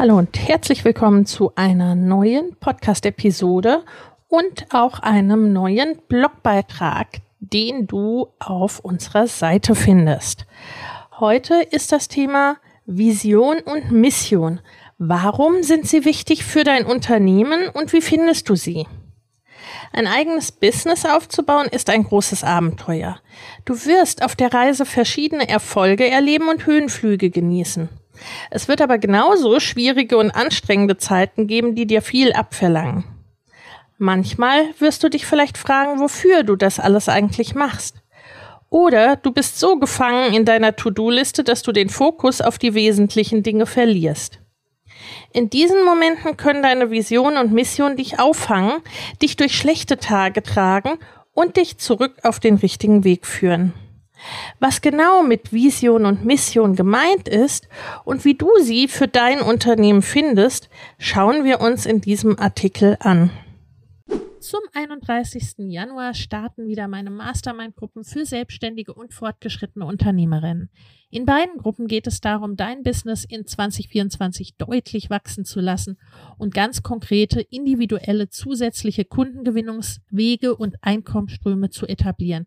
Hallo und herzlich willkommen zu einer neuen Podcast-Episode und auch einem neuen Blogbeitrag, den du auf unserer Seite findest. Heute ist das Thema Vision und Mission. Warum sind sie wichtig für dein Unternehmen und wie findest du sie? Ein eigenes Business aufzubauen ist ein großes Abenteuer. Du wirst auf der Reise verschiedene Erfolge erleben und Höhenflüge genießen. Es wird aber genauso schwierige und anstrengende Zeiten geben, die dir viel abverlangen. Manchmal wirst du dich vielleicht fragen, wofür du das alles eigentlich machst. Oder du bist so gefangen in deiner To-Do-Liste, dass du den Fokus auf die wesentlichen Dinge verlierst. In diesen Momenten können deine Vision und Mission dich auffangen, dich durch schlechte Tage tragen und dich zurück auf den richtigen Weg führen. Was genau mit Vision und Mission gemeint ist und wie du sie für dein Unternehmen findest, schauen wir uns in diesem Artikel an. Zum 31. Januar starten wieder meine Mastermind-Gruppen für selbstständige und fortgeschrittene Unternehmerinnen. In beiden Gruppen geht es darum, dein Business in 2024 deutlich wachsen zu lassen und ganz konkrete, individuelle, zusätzliche Kundengewinnungswege und Einkommensströme zu etablieren,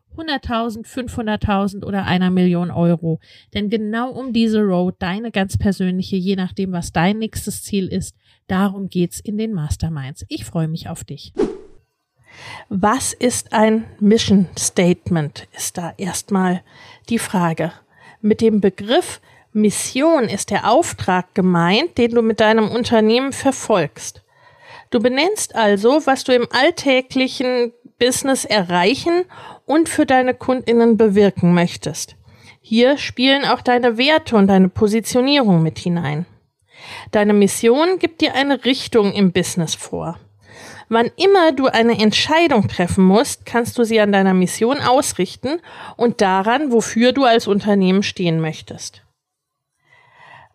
100.000, 500.000 oder einer Million Euro. Denn genau um diese Road, deine ganz persönliche, je nachdem, was dein nächstes Ziel ist, darum geht's in den Masterminds. Ich freue mich auf dich. Was ist ein Mission Statement? Ist da erstmal die Frage. Mit dem Begriff Mission ist der Auftrag gemeint, den du mit deinem Unternehmen verfolgst. Du benennst also, was du im alltäglichen Business erreichen und für deine Kundinnen bewirken möchtest. Hier spielen auch deine Werte und deine Positionierung mit hinein. Deine Mission gibt dir eine Richtung im Business vor. Wann immer du eine Entscheidung treffen musst, kannst du sie an deiner Mission ausrichten und daran, wofür du als Unternehmen stehen möchtest.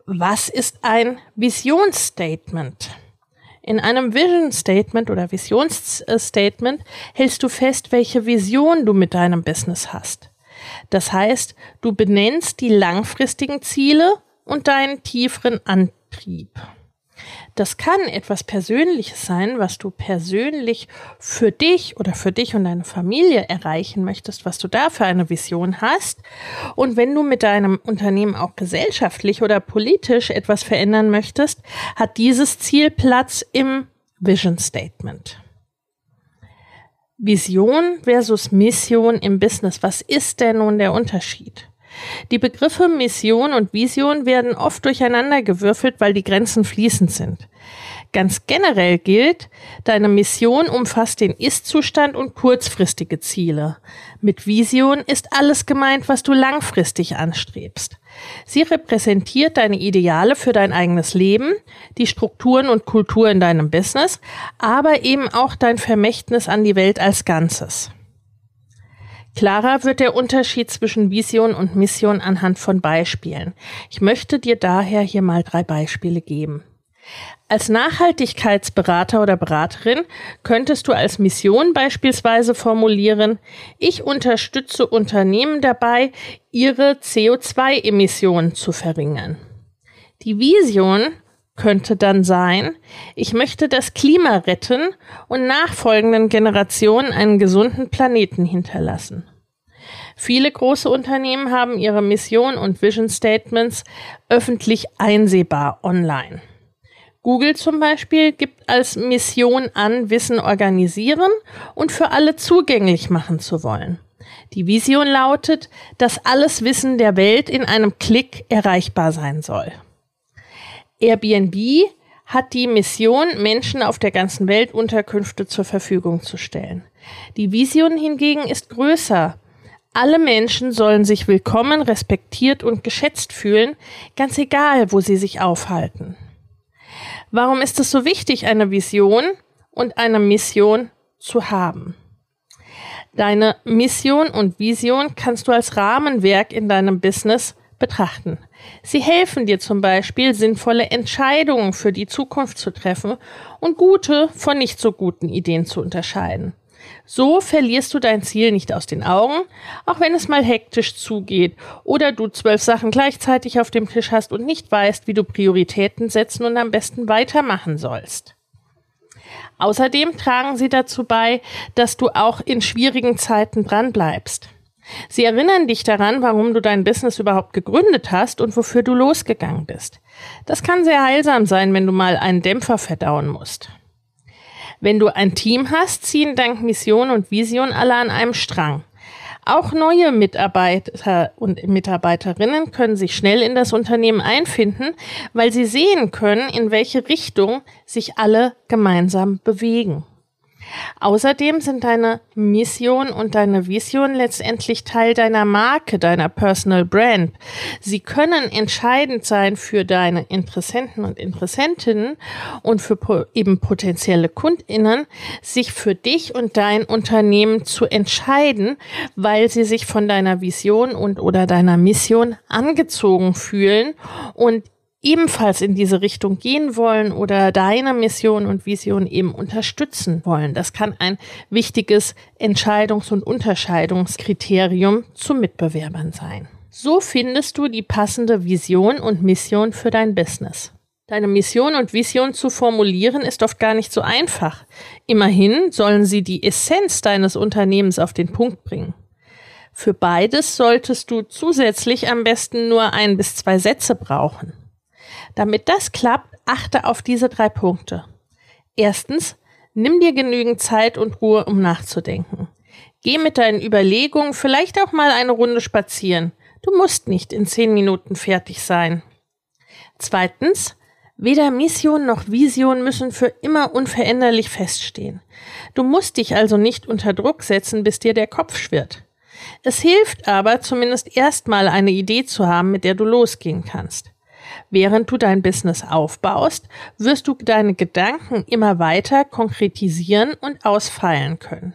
Was ist ein Visionsstatement? In einem Vision Statement oder Visionsstatement hältst du fest, welche Vision du mit deinem Business hast. Das heißt, du benennst die langfristigen Ziele und deinen tieferen Antrieb. Das kann etwas Persönliches sein, was du persönlich für dich oder für dich und deine Familie erreichen möchtest, was du da für eine Vision hast. Und wenn du mit deinem Unternehmen auch gesellschaftlich oder politisch etwas verändern möchtest, hat dieses Ziel Platz im Vision Statement. Vision versus Mission im Business. Was ist denn nun der Unterschied? Die Begriffe Mission und Vision werden oft durcheinandergewürfelt, weil die Grenzen fließend sind. Ganz generell gilt, deine Mission umfasst den Ist-Zustand und kurzfristige Ziele. Mit Vision ist alles gemeint, was du langfristig anstrebst. Sie repräsentiert deine Ideale für dein eigenes Leben, die Strukturen und Kultur in deinem Business, aber eben auch dein Vermächtnis an die Welt als Ganzes. Klarer wird der Unterschied zwischen Vision und Mission anhand von Beispielen. Ich möchte dir daher hier mal drei Beispiele geben. Als Nachhaltigkeitsberater oder Beraterin könntest du als Mission beispielsweise formulieren, ich unterstütze Unternehmen dabei, ihre CO2-Emissionen zu verringern. Die Vision könnte dann sein, ich möchte das Klima retten und nachfolgenden Generationen einen gesunden Planeten hinterlassen. Viele große Unternehmen haben ihre Mission und Vision Statements öffentlich einsehbar online. Google zum Beispiel gibt als Mission an, Wissen organisieren und für alle zugänglich machen zu wollen. Die Vision lautet, dass alles Wissen der Welt in einem Klick erreichbar sein soll. Airbnb hat die Mission, Menschen auf der ganzen Welt Unterkünfte zur Verfügung zu stellen. Die Vision hingegen ist größer. Alle Menschen sollen sich willkommen, respektiert und geschätzt fühlen, ganz egal, wo sie sich aufhalten. Warum ist es so wichtig, eine Vision und eine Mission zu haben? Deine Mission und Vision kannst du als Rahmenwerk in deinem Business betrachten. Sie helfen dir zum Beispiel, sinnvolle Entscheidungen für die Zukunft zu treffen und gute von nicht so guten Ideen zu unterscheiden. So verlierst du dein Ziel nicht aus den Augen, auch wenn es mal hektisch zugeht oder du zwölf Sachen gleichzeitig auf dem Tisch hast und nicht weißt, wie du Prioritäten setzen und am besten weitermachen sollst. Außerdem tragen sie dazu bei, dass du auch in schwierigen Zeiten dranbleibst. Sie erinnern dich daran, warum du dein Business überhaupt gegründet hast und wofür du losgegangen bist. Das kann sehr heilsam sein, wenn du mal einen Dämpfer verdauen musst. Wenn du ein Team hast, ziehen dank Mission und Vision alle an einem Strang. Auch neue Mitarbeiter und Mitarbeiterinnen können sich schnell in das Unternehmen einfinden, weil sie sehen können, in welche Richtung sich alle gemeinsam bewegen. Außerdem sind deine Mission und deine Vision letztendlich Teil deiner Marke, deiner Personal Brand. Sie können entscheidend sein für deine Interessenten und Interessentinnen und für eben potenzielle Kundinnen, sich für dich und dein Unternehmen zu entscheiden, weil sie sich von deiner Vision und oder deiner Mission angezogen fühlen und ebenfalls in diese Richtung gehen wollen oder deine Mission und Vision eben unterstützen wollen. Das kann ein wichtiges Entscheidungs- und Unterscheidungskriterium zu Mitbewerbern sein. So findest du die passende Vision und Mission für dein Business. Deine Mission und Vision zu formulieren ist oft gar nicht so einfach. Immerhin sollen sie die Essenz deines Unternehmens auf den Punkt bringen. Für beides solltest du zusätzlich am besten nur ein bis zwei Sätze brauchen. Damit das klappt, achte auf diese drei Punkte. Erstens, nimm dir genügend Zeit und Ruhe, um nachzudenken. Geh mit deinen Überlegungen vielleicht auch mal eine Runde spazieren. Du musst nicht in zehn Minuten fertig sein. Zweitens, weder Mission noch Vision müssen für immer unveränderlich feststehen. Du musst dich also nicht unter Druck setzen, bis dir der Kopf schwirrt. Es hilft aber, zumindest erstmal eine Idee zu haben, mit der du losgehen kannst. Während du dein Business aufbaust, wirst du deine Gedanken immer weiter konkretisieren und ausfeilen können.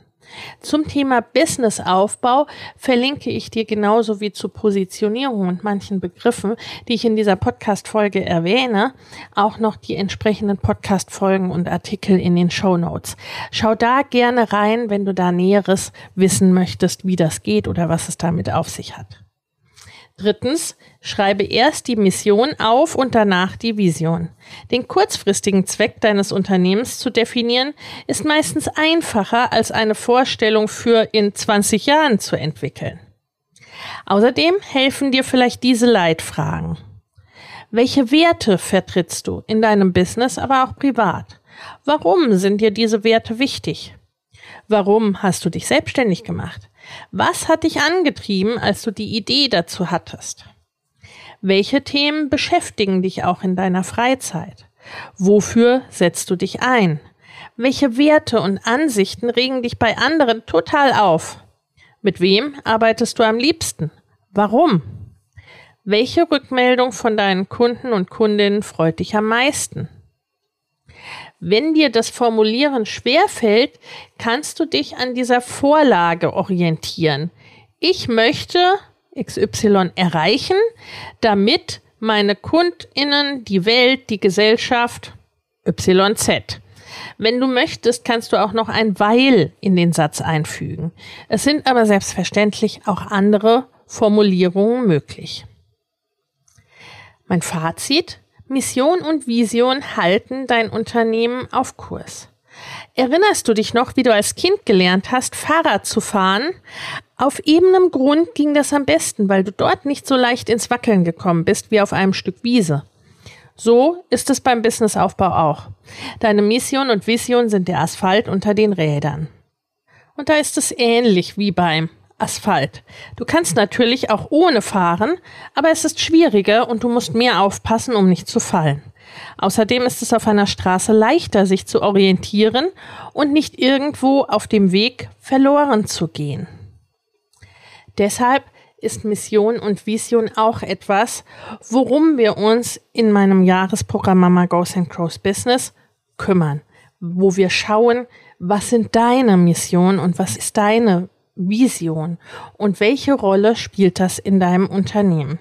Zum Thema Businessaufbau verlinke ich dir genauso wie zur Positionierung und manchen Begriffen, die ich in dieser Podcast-Folge erwähne, auch noch die entsprechenden Podcast-Folgen und Artikel in den Show Notes. Schau da gerne rein, wenn du da Näheres wissen möchtest, wie das geht oder was es damit auf sich hat. Drittens, schreibe erst die Mission auf und danach die Vision. Den kurzfristigen Zweck deines Unternehmens zu definieren, ist meistens einfacher als eine Vorstellung für in 20 Jahren zu entwickeln. Außerdem helfen dir vielleicht diese Leitfragen. Welche Werte vertrittst du in deinem Business, aber auch privat? Warum sind dir diese Werte wichtig? Warum hast du dich selbstständig gemacht? Was hat dich angetrieben, als du die Idee dazu hattest? Welche Themen beschäftigen dich auch in deiner Freizeit? Wofür setzt du dich ein? Welche Werte und Ansichten regen dich bei anderen total auf? Mit wem arbeitest du am liebsten? Warum? Welche Rückmeldung von deinen Kunden und Kundinnen freut dich am meisten? Wenn dir das Formulieren schwerfällt, kannst du dich an dieser Vorlage orientieren. ich möchte XY erreichen, damit meine Kundinnen, die Welt, die Gesellschaft YZ. Wenn du möchtest, kannst du auch noch ein Weil in den Satz einfügen. Es sind aber selbstverständlich auch andere Formulierungen möglich. Mein Fazit. Mission und Vision halten dein Unternehmen auf Kurs. Erinnerst du dich noch, wie du als Kind gelernt hast, Fahrrad zu fahren? Auf ebenem Grund ging das am besten, weil du dort nicht so leicht ins Wackeln gekommen bist wie auf einem Stück Wiese. So ist es beim Businessaufbau auch. Deine Mission und Vision sind der Asphalt unter den Rädern. Und da ist es ähnlich wie beim Asphalt. Du kannst natürlich auch ohne fahren, aber es ist schwieriger und du musst mehr aufpassen, um nicht zu fallen. Außerdem ist es auf einer Straße leichter, sich zu orientieren und nicht irgendwo auf dem Weg verloren zu gehen. Deshalb ist Mission und Vision auch etwas, worum wir uns in meinem Jahresprogramm Mama Goes and Crows Business kümmern, wo wir schauen, was sind deine Mission und was ist deine Vision und welche Rolle spielt das in deinem Unternehmen.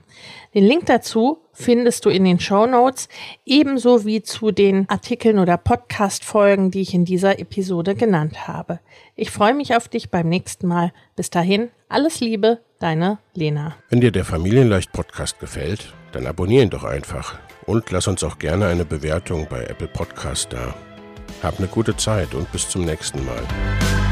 Den Link dazu findest du in den Show Notes, ebenso wie zu den Artikeln oder Podcast-Folgen, die ich in dieser Episode genannt habe. Ich freue mich auf dich beim nächsten Mal. Bis dahin, alles Liebe, deine Lena. Wenn dir der Familienleicht Podcast gefällt, dann abonniere ihn doch einfach und lass uns auch gerne eine Bewertung bei Apple Podcast da. Hab eine gute Zeit und bis zum nächsten Mal.